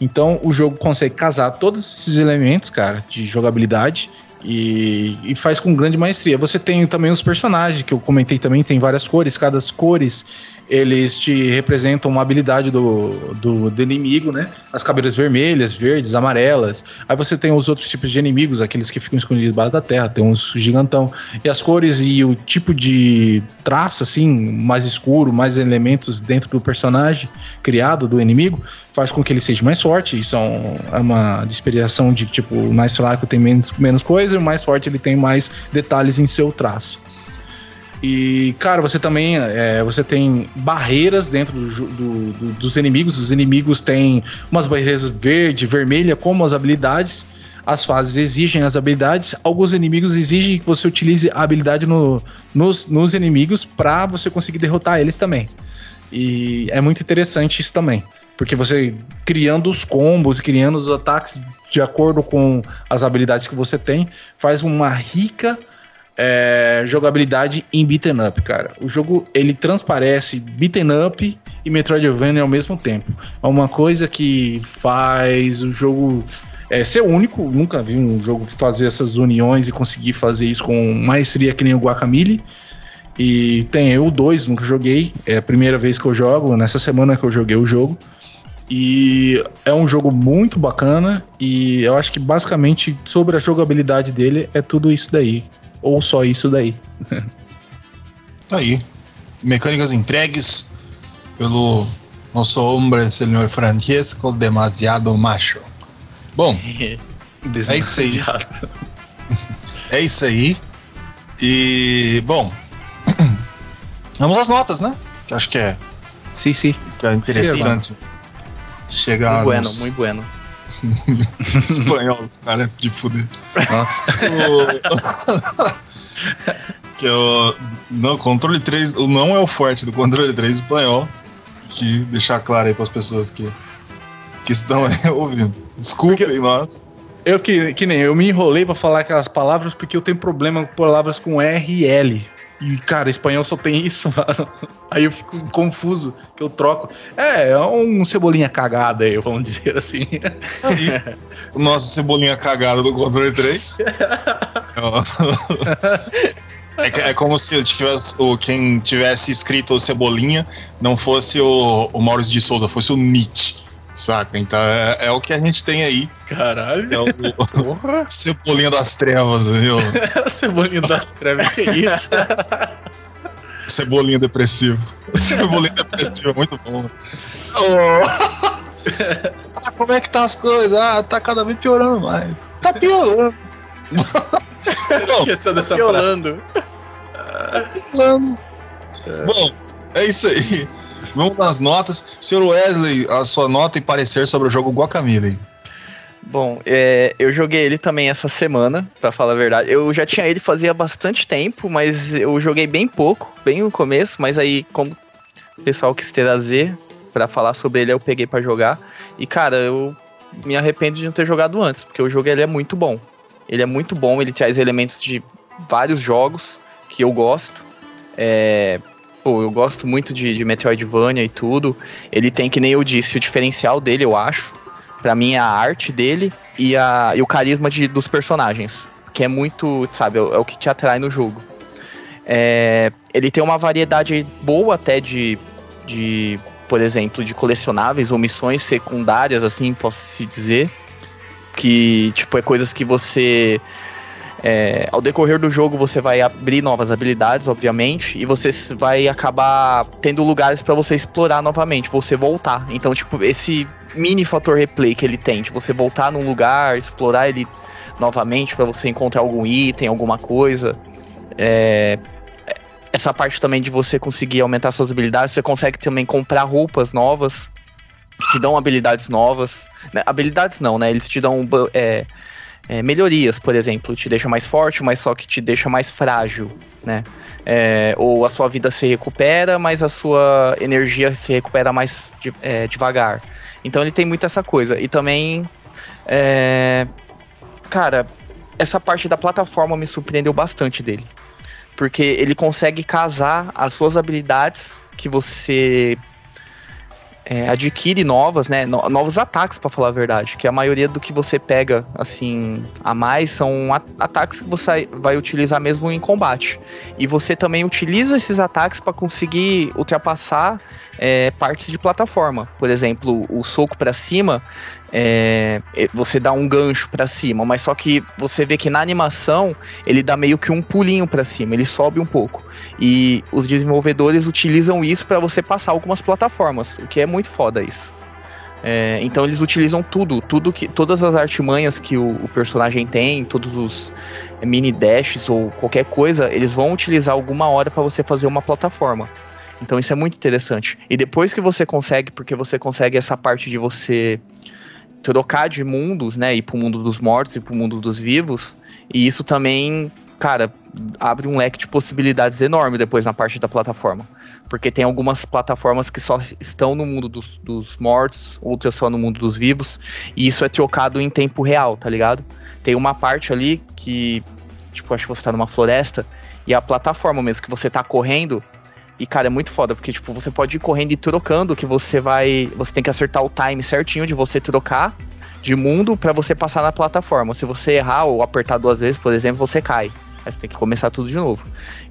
Então o jogo consegue casar todos esses elementos, cara, de jogabilidade e, e, faz com grande maestria. Você tem também os personagens, que eu comentei também, tem várias cores, cada cores eles te representam uma habilidade do, do, do, inimigo, né? As cabeiras vermelhas, verdes, amarelas. Aí você tem os outros tipos de inimigos, aqueles que ficam escondidos debaixo da terra, tem uns gigantão. E as cores e o tipo de traço, assim, mais escuro, mais elementos dentro do personagem criado do inimigo, faz com que ele seja mais forte. Isso é uma inspiração de tipo, mais fraco tem menos, menos coisa, e o mais forte ele tem mais detalhes em seu traço. E, cara, você também é, você tem barreiras dentro do, do, do, dos inimigos. Os inimigos têm umas barreiras verde, vermelha, como as habilidades. As fases exigem as habilidades. Alguns inimigos exigem que você utilize a habilidade no, nos, nos inimigos para você conseguir derrotar eles também. E é muito interessante isso também. Porque você criando os combos, criando os ataques de acordo com as habilidades que você tem, faz uma rica é, jogabilidade em beaten up, cara. O jogo ele transparece beaten up e Metroidvania ao mesmo tempo. É uma coisa que faz o jogo é, ser único. Nunca vi um jogo fazer essas uniões e conseguir fazer isso com maestria que nem o Guacamole. E tem eu dois, nunca joguei. É a primeira vez que eu jogo, nessa semana que eu joguei o jogo. E é um jogo muito bacana. E eu acho que basicamente sobre a jogabilidade dele é tudo isso daí ou só isso daí. Tá aí. Mecânicas entregues pelo nosso homem, senhor Francesco, demasiado macho. Bom, é isso aí. é isso aí. E, bom, vamos às notas, né? Que acho que é. Sim, sim. Que é interessante. Chegar. Muito bueno, muito bueno. Espanhol, os caras de fuder. Nossa. que o não, controle 3 não é o forte do controle 3 espanhol. Que deixar claro aí para as pessoas que, que estão aí ouvindo. Desculpem nós. Eu que, que nem eu me enrolei pra falar aquelas palavras porque eu tenho problema com palavras com R e L. E, cara, espanhol só tem isso, mano. Aí eu fico confuso, que eu troco. É, é um cebolinha cagada aí, vamos dizer assim. Aí, o nosso cebolinha cagada do controle 3. É, é, como se tivesse, o, quem tivesse escrito o Cebolinha não fosse o, o Maurício de Souza, fosse o Nietzsche. Saca? Então é, é o que a gente tem aí. Caralho. É o, o Cebolinha das Trevas, viu? Cebolinha das Trevas, que isso? Cebolinha depressivo. Cebolinha depressivo é muito bom. Oh. ah, como é que tá as coisas? Ah, tá cada vez piorando mais. Tá piorando. Não, Esqueceu dessa piorando. Tá piorando. Bom, é isso aí. Vamos nas notas. Senhor Wesley, a sua nota e parecer sobre o jogo Guacamole. Bom, é, eu joguei ele também essa semana, para falar a verdade. Eu já tinha ele fazia bastante tempo, mas eu joguei bem pouco, bem no começo, mas aí, como o pessoal quis trazer para falar sobre ele, eu peguei para jogar. E, cara, eu me arrependo de não ter jogado antes, porque o jogo ele é muito bom. Ele é muito bom, ele traz elementos de vários jogos que eu gosto. É, eu gosto muito de, de Metroidvania e tudo. Ele tem, que nem eu disse, o diferencial dele, eu acho. para mim é a arte dele e, a, e o carisma de, dos personagens. Que é muito, sabe, é, é o que te atrai no jogo. É, ele tem uma variedade boa até de, de, por exemplo, de colecionáveis ou missões secundárias, assim, posso se dizer. Que, tipo, é coisas que você é, ao decorrer do jogo você vai abrir novas habilidades, obviamente, e você vai acabar tendo lugares para você explorar novamente, você voltar. Então, tipo, esse mini fator replay que ele tem, de você voltar num lugar, explorar ele novamente para você encontrar algum item, alguma coisa. É, essa parte também de você conseguir aumentar suas habilidades, você consegue também comprar roupas novas que te dão habilidades novas. Né? Habilidades não, né? Eles te dão é, é, melhorias, por exemplo, te deixa mais forte, mas só que te deixa mais frágil, né? É, ou a sua vida se recupera, mas a sua energia se recupera mais de, é, devagar. Então ele tem muito essa coisa. E também, é, cara, essa parte da plataforma me surpreendeu bastante dele. Porque ele consegue casar as suas habilidades que você é, adquire novas, né, no, novos ataques para falar a verdade, que a maioria do que você pega assim a mais são ataques que você vai utilizar mesmo em combate. E você também utiliza esses ataques para conseguir ultrapassar é, partes de plataforma. Por exemplo, o soco para cima é, você dá um gancho para cima, mas só que você vê que na animação ele dá meio que um pulinho para cima, ele sobe um pouco. E os desenvolvedores utilizam isso para você passar algumas plataformas, o que é muito foda isso. É, então eles utilizam tudo, tudo que, todas as artimanhas que o, o, personagem tem, todos os mini dashes ou qualquer coisa, eles vão utilizar alguma hora para você fazer uma plataforma. Então isso é muito interessante. E depois que você consegue, porque você consegue essa parte de você trocar de mundos, né? Ir pro mundo dos mortos e pro mundo dos vivos. E isso também, cara, abre um leque de possibilidades enorme depois na parte da plataforma. Porque tem algumas plataformas que só estão no mundo dos, dos mortos, outras só no mundo dos vivos. E isso é trocado em tempo real, tá ligado? Tem uma parte ali que, tipo, acho que você tá numa floresta. E a plataforma mesmo que você tá correndo, e, cara, é muito foda, porque, tipo, você pode ir correndo e trocando, que você vai. Você tem que acertar o time certinho de você trocar de mundo para você passar na plataforma. Se você errar ou apertar duas vezes, por exemplo, você cai. Aí você tem que começar tudo de novo.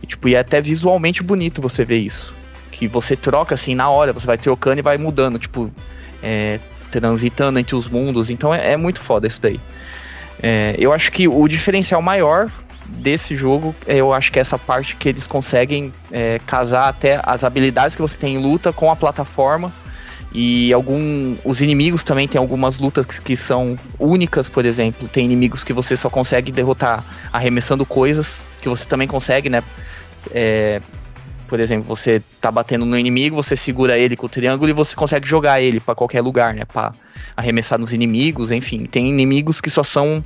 E, tipo, e é até visualmente bonito você ver isso. Que você troca assim na hora, você vai trocando e vai mudando, tipo, é, transitando entre os mundos. Então é, é muito foda isso daí. É, eu acho que o diferencial maior desse jogo, eu acho que é essa parte que eles conseguem é, casar até as habilidades que você tem em luta com a plataforma. E algum. Os inimigos também tem algumas lutas que, que são únicas, por exemplo. Tem inimigos que você só consegue derrotar arremessando coisas, que você também consegue, né? É, por exemplo, você tá batendo no inimigo, você segura ele com o triângulo e você consegue jogar ele para qualquer lugar, né? Pra arremessar nos inimigos, enfim. Tem inimigos que só são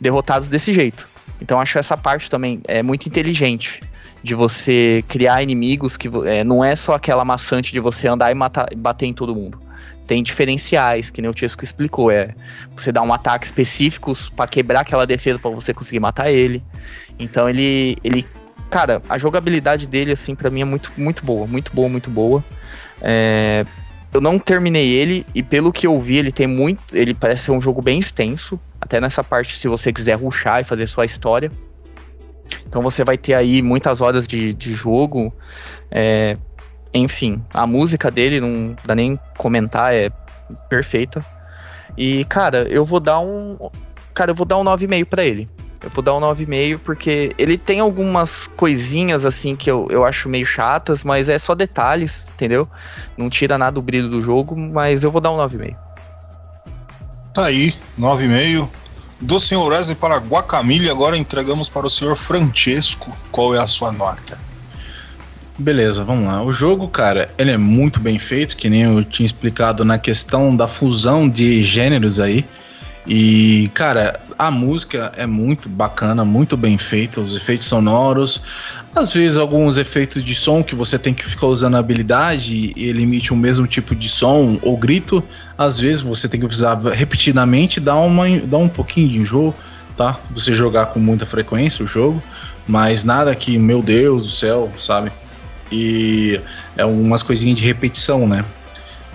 derrotados desse jeito. Então acho essa parte também é muito inteligente de você criar inimigos que é, não é só aquela maçante de você andar e matar, bater em todo mundo. tem diferenciais, que nem o Chesco explicou. É você dá um ataque específico para quebrar aquela defesa para você conseguir matar ele. Então ele, ele, cara, a jogabilidade dele assim para mim é muito, muito boa, muito boa, muito boa. É, eu não terminei ele e pelo que eu vi ele tem muito, ele parece ser um jogo bem extenso. Até nessa parte, se você quiser ruxar e fazer sua história. Então você vai ter aí muitas horas de, de jogo. É, enfim, a música dele não dá nem comentar, é perfeita. E, cara, eu vou dar um. Cara, eu vou dar um 9,5 para ele. Eu vou dar um 9,5 porque ele tem algumas coisinhas assim que eu, eu acho meio chatas, mas é só detalhes, entendeu? Não tira nada do brilho do jogo, mas eu vou dar um 9,5. Tá aí, 9,5. Do senhor Wesley para Guacamole, agora entregamos para o senhor Francesco. Qual é a sua nota? Beleza, vamos lá. O jogo, cara, ele é muito bem feito, que nem eu tinha explicado na questão da fusão de gêneros aí. E, cara, a música é muito bacana, muito bem feita, os efeitos sonoros, às vezes alguns efeitos de som que você tem que ficar usando a habilidade e ele emite o mesmo tipo de som ou grito, às vezes você tem que usar repetidamente, dá, uma, dá um pouquinho de enjoo, tá? Você jogar com muita frequência o jogo, mas nada que, meu Deus do céu, sabe? E é umas coisinhas de repetição, né?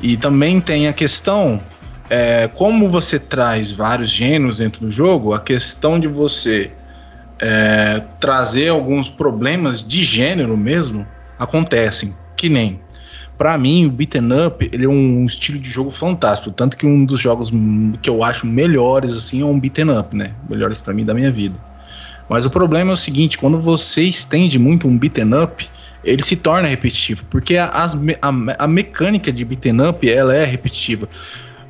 E também tem a questão, é, como você traz vários gêneros dentro do jogo, a questão de você é, trazer alguns problemas de gênero mesmo acontecem. Que nem, para mim, o beaten up ele é um estilo de jogo fantástico, tanto que um dos jogos que eu acho melhores assim é um beaten up, né? Melhores para mim da minha vida. Mas o problema é o seguinte, quando você estende muito um beaten up, ele se torna repetitivo, porque a, a, a mecânica de beaten up ela é repetitiva.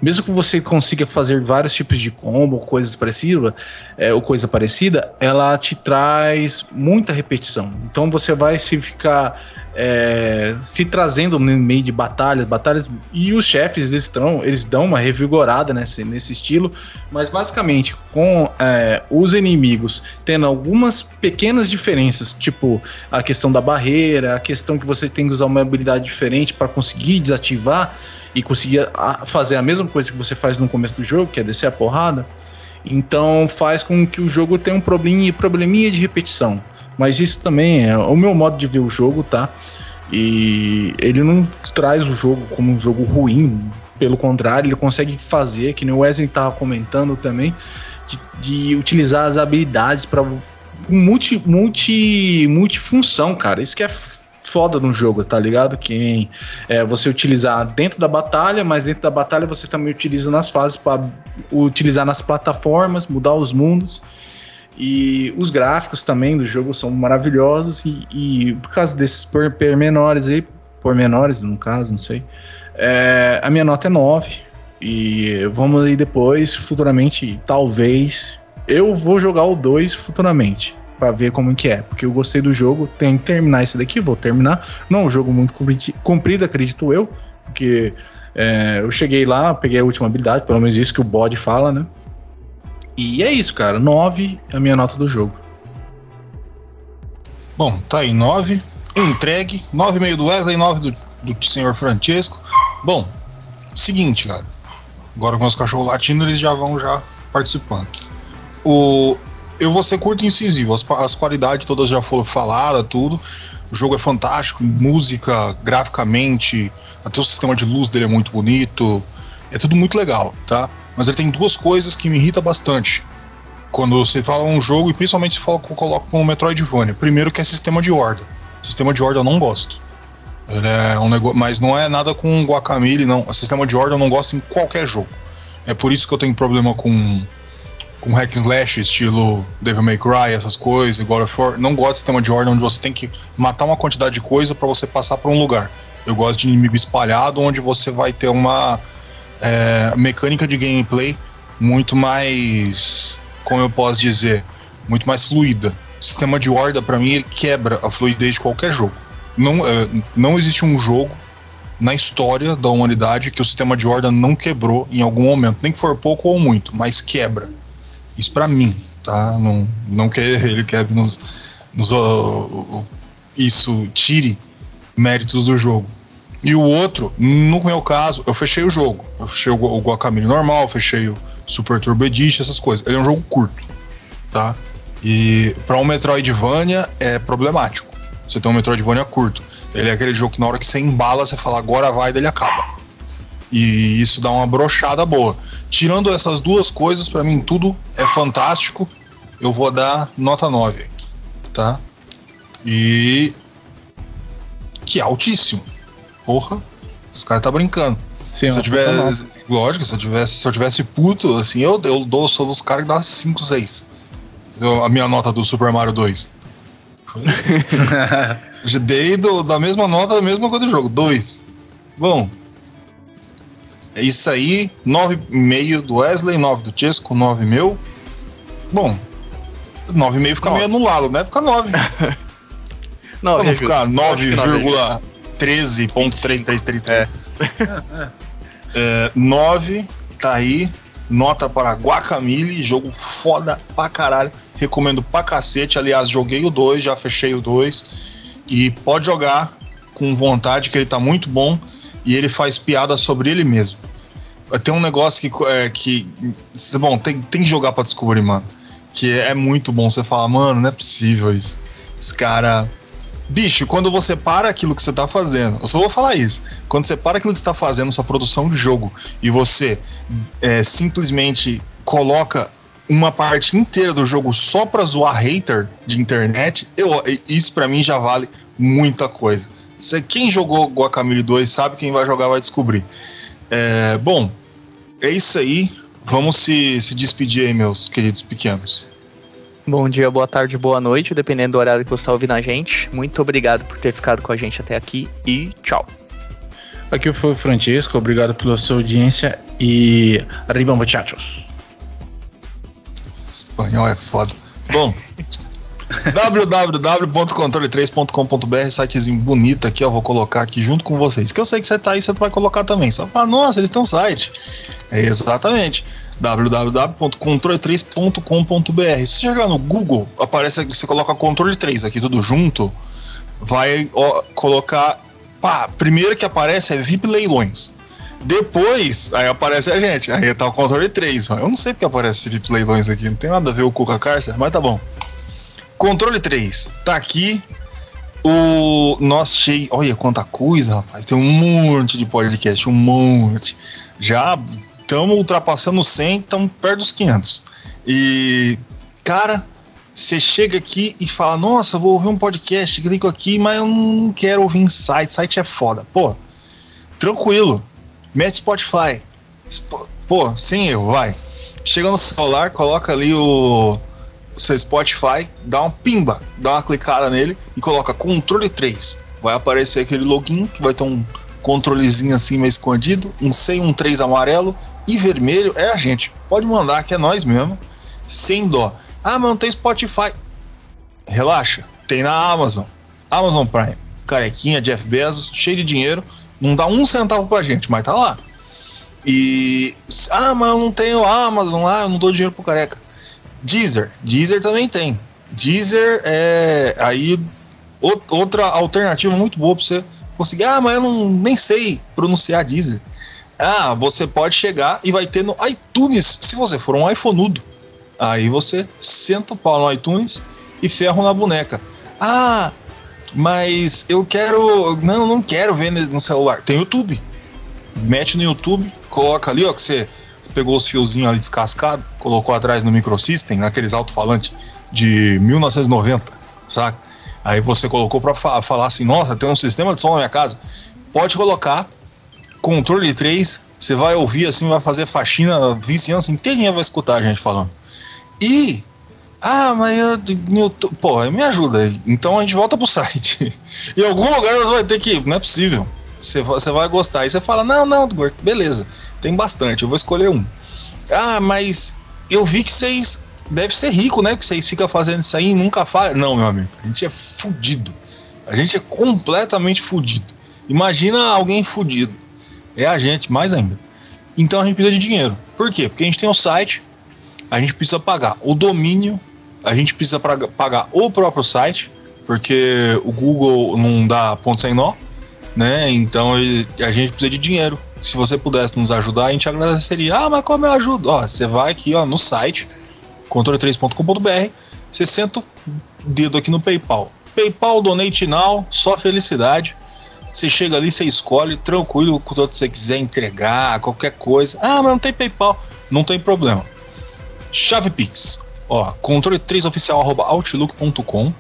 Mesmo que você consiga fazer vários tipos de combo, coisas parecidas, é, ou coisa parecida, ela te traz muita repetição. Então você vai se ficar é, se trazendo no meio de batalhas, batalhas e os chefes estão, eles dão uma revigorada nesse, nesse estilo, mas basicamente com é, os inimigos tendo algumas pequenas diferenças, tipo a questão da barreira, a questão que você tem que usar uma habilidade diferente para conseguir desativar e conseguir fazer a mesma coisa que você faz no começo do jogo, que é descer a porrada. Então faz com que o jogo tenha um probleminha, probleminha de repetição. Mas isso também é o meu modo de ver o jogo, tá? E ele não traz o jogo como um jogo ruim, pelo contrário, ele consegue fazer, que o Wesley estava comentando também, de, de, utilizar as habilidades para multi, multi, multifunção, cara. Isso que é foda no jogo, tá ligado? Que é, você utilizar dentro da batalha, mas dentro da batalha você também utiliza nas fases para utilizar nas plataformas, mudar os mundos. E os gráficos também do jogo são maravilhosos e, e por causa desses pormenores aí, pormenores no caso, não sei, é, a minha nota é 9. E vamos aí depois, futuramente, talvez, eu vou jogar o 2 futuramente para ver como que é, porque eu gostei do jogo, tenho que terminar esse daqui, vou terminar. Não é um jogo muito comprido, acredito eu, porque é, eu cheguei lá, peguei a última habilidade, pelo menos isso que o bode fala, né? E é isso, cara. 9 é a minha nota do jogo. Bom, tá aí 9. Entregue. 9,5 do Wesley, 9 do, do senhor Francesco. Bom, seguinte, cara. Agora com os cachorros latindo, eles já vão já participando. O, eu vou ser curto e incisivo. As, as qualidades todas já foram faladas, tudo. O jogo é fantástico, música, graficamente, até o sistema de luz dele é muito bonito. É tudo muito legal, tá? Mas ele tem duas coisas que me irritam bastante. Quando você fala um jogo, e principalmente se fala, coloca como Metroidvania. Primeiro que é sistema de horda. Sistema de horda eu não gosto. Ele é um negócio, mas não é nada com Guacamole, não. O sistema de horda eu não gosto em qualquer jogo. É por isso que eu tenho problema com com hack slash, estilo Devil May Cry, essas coisas, God of War. Não gosto de sistema de ordem onde você tem que matar uma quantidade de coisa para você passar para um lugar. Eu gosto de inimigo espalhado, onde você vai ter uma é, mecânica de gameplay muito mais, como eu posso dizer, muito mais fluida. Sistema de horda, para mim, ele quebra a fluidez de qualquer jogo. Não, é, não existe um jogo na história da humanidade que o sistema de horda não quebrou em algum momento, nem que for pouco ou muito, mas quebra. Isso para mim, tá? Não, não que ele quer nos, nos uh, isso tire méritos do jogo. E o outro, no meu caso, eu fechei o jogo. Eu fechei o, o Guacamole normal, fechei o Super Turbo Edition, essas coisas. Ele é um jogo curto, tá? E para um Metroidvania é problemático. Você tem um Metroidvania curto. Ele é aquele jogo que na hora que você embala, você fala agora vai, dele acaba. E isso dá uma brochada boa. Tirando essas duas coisas, para mim tudo é fantástico. Eu vou dar nota 9, tá? E que é altíssimo. Porra, os caras tá brincando. Sim, se eu tivesse, lógico, se eu tivesse, se eu tivesse puto, assim, eu, eu dou, sou dos caras que dá 5, 6. a minha nota do Super Mario 2. Dei do, da mesma nota, da mesma coisa do jogo, 2. Bom, é isso aí, 9,5 do Wesley, 9 do Chesco, 9 meu. Bom, 9,5 fica meio anulado, né? Fica 9. não, Vamos ficar 9,13.3333. É. 9, tá aí. Nota para Guacamole, jogo foda pra caralho. Recomendo pra cacete. Aliás, joguei o 2, já fechei o 2. E pode jogar com vontade, que ele tá muito bom. E ele faz piada sobre ele mesmo. Tem um negócio que. É, que bom, tem, tem que jogar pra descobrir, mano. Que é muito bom. Você fala, mano, não é possível isso. Esse cara. Bicho, quando você para aquilo que você tá fazendo, eu só vou falar isso. Quando você para aquilo que você tá fazendo, sua produção de jogo, e você é, simplesmente coloca uma parte inteira do jogo só pra zoar hater de internet, eu, isso para mim já vale muita coisa. Você, quem jogou Guacamole 2 sabe, quem vai jogar vai descobrir. É, bom, é isso aí. Vamos se, se despedir aí, meus queridos pequenos. Bom dia, boa tarde, boa noite, dependendo do horário que você está ouvindo a gente. Muito obrigado por ter ficado com a gente até aqui e tchau. Aqui foi o Francisco, obrigado pela sua audiência e arriba muchachos. Espanhol é foda. Bom, www.controle3.com.br, sitezinho bonito aqui, ó, vou colocar aqui junto com vocês. Que eu sei que você tá aí, você vai colocar também. Só fala, nossa, eles têm um site. É exatamente www.controle3.com.br. Se chegar no Google, aparece você coloca controle 3 aqui tudo junto, vai ó, colocar, pá, primeiro que aparece é VIP Leilões. Depois, aí aparece a gente, aí tá o controle 3. Eu não sei porque aparece esse VIP Leilões aqui, não tem nada a ver o Cárcer, mas tá bom. Controle 3, tá aqui. O nosso cheio. Olha quanta coisa, rapaz. Tem um monte de podcast, um monte. Já estamos ultrapassando 100, estamos perto dos 500. E, cara, você chega aqui e fala: Nossa, vou ouvir um podcast, clico aqui, mas eu não quero ouvir em site. Site é foda. Pô, tranquilo. Mete Spotify. Pô, sem erro, vai. Chega no celular, coloca ali o seu Spotify, dá uma pimba, dá uma clicada nele e coloca controle 3. Vai aparecer aquele login que vai ter um controlezinho assim meio escondido, um C e um 3 amarelo e vermelho é a gente. Pode mandar que é nós mesmo, sem dó. Ah, mas não tem Spotify. Relaxa, tem na Amazon. Amazon Prime. Carequinha, Jeff Bezos, cheio de dinheiro. Não dá um centavo pra gente, mas tá lá. E. Ah, mas eu não tenho Amazon lá, eu não dou dinheiro pro careca. Deezer. Deezer também tem. Deezer é. Aí. Outra alternativa muito boa pra você conseguir. Ah, mas eu não, nem sei pronunciar Deezer. Ah, você pode chegar e vai ter no iTunes, se você for um iPhoneudo. Aí você senta o pau no iTunes e ferro na boneca. Ah, mas eu quero. Não, não quero ver no celular. Tem YouTube. Mete no YouTube, coloca ali, ó, que você pegou os fiozinhos ali descascados, colocou atrás no microsystem, naqueles alto-falantes de 1990, saca? Aí você colocou para fa falar assim: nossa, tem um sistema de som na minha casa. Pode colocar, controle 3, você vai ouvir assim, vai fazer faxina, a vizinhança inteirinha vai escutar a gente falando. E. Ah, mas eu, eu, pô, me ajuda. Então a gente volta pro site. em algum lugar você vai ter que. Não é possível. Você vai gostar. Aí você fala: Não, não, beleza. Tem bastante, eu vou escolher um. Ah, mas eu vi que vocês. Deve ser rico, né? Porque vocês ficam fazendo isso aí e nunca falham. Não, meu amigo. A gente é fudido. A gente é completamente fudido. Imagina alguém fudido é a gente, mais ainda. Então a gente precisa de dinheiro. Por quê? Porque a gente tem o site, a gente precisa pagar o domínio, a gente precisa pagar o próprio site, porque o Google não dá ponto sem nó, né? Então a gente precisa de dinheiro. Se você pudesse nos ajudar, a gente agradeceria. Ah, mas como eu ajudo? Ó, você vai aqui ó, no site controle3.com.br, você senta o dedo aqui no PayPal. PayPal Donate Now, só felicidade. Você chega ali, você escolhe, tranquilo, quando você quiser entregar, qualquer coisa. Ah, mas não tem PayPal. Não tem problema. Chave Pix. Ó, controle3oficial.outlook.com.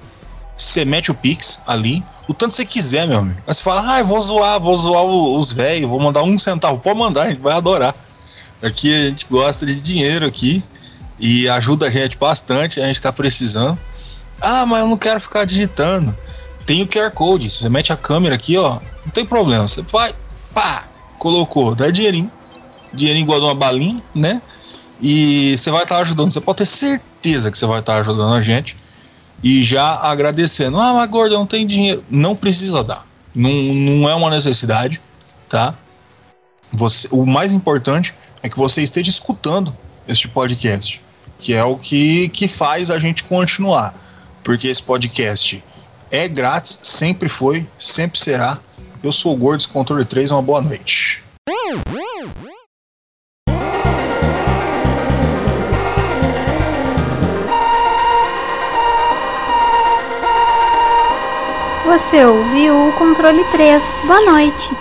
Você mete o Pix ali, o tanto você quiser, meu amigo. Aí você fala, ah, vou zoar, vou zoar os velhos, vou mandar um centavo. Pode mandar, a gente vai adorar. Aqui a gente gosta de dinheiro aqui e ajuda a gente bastante, a gente tá precisando. Ah, mas eu não quero ficar digitando. Tem o QR Code, você mete a câmera aqui, ó, não tem problema. Você vai, pá, colocou, dá dinheirinho. Dinheirinho igual de uma balinha, né? E você vai estar tá ajudando, você pode ter certeza que você vai estar tá ajudando a gente e já agradecendo. Ah, mas gordo, não tenho dinheiro. Não precisa dar. Não, não é uma necessidade, tá? Você, o mais importante é que você esteja escutando este podcast, que é o que, que faz a gente continuar. Porque esse podcast é grátis, sempre foi, sempre será. Eu sou o Gordos Controle 3, uma boa noite. Você ouviu controle 3. Boa noite.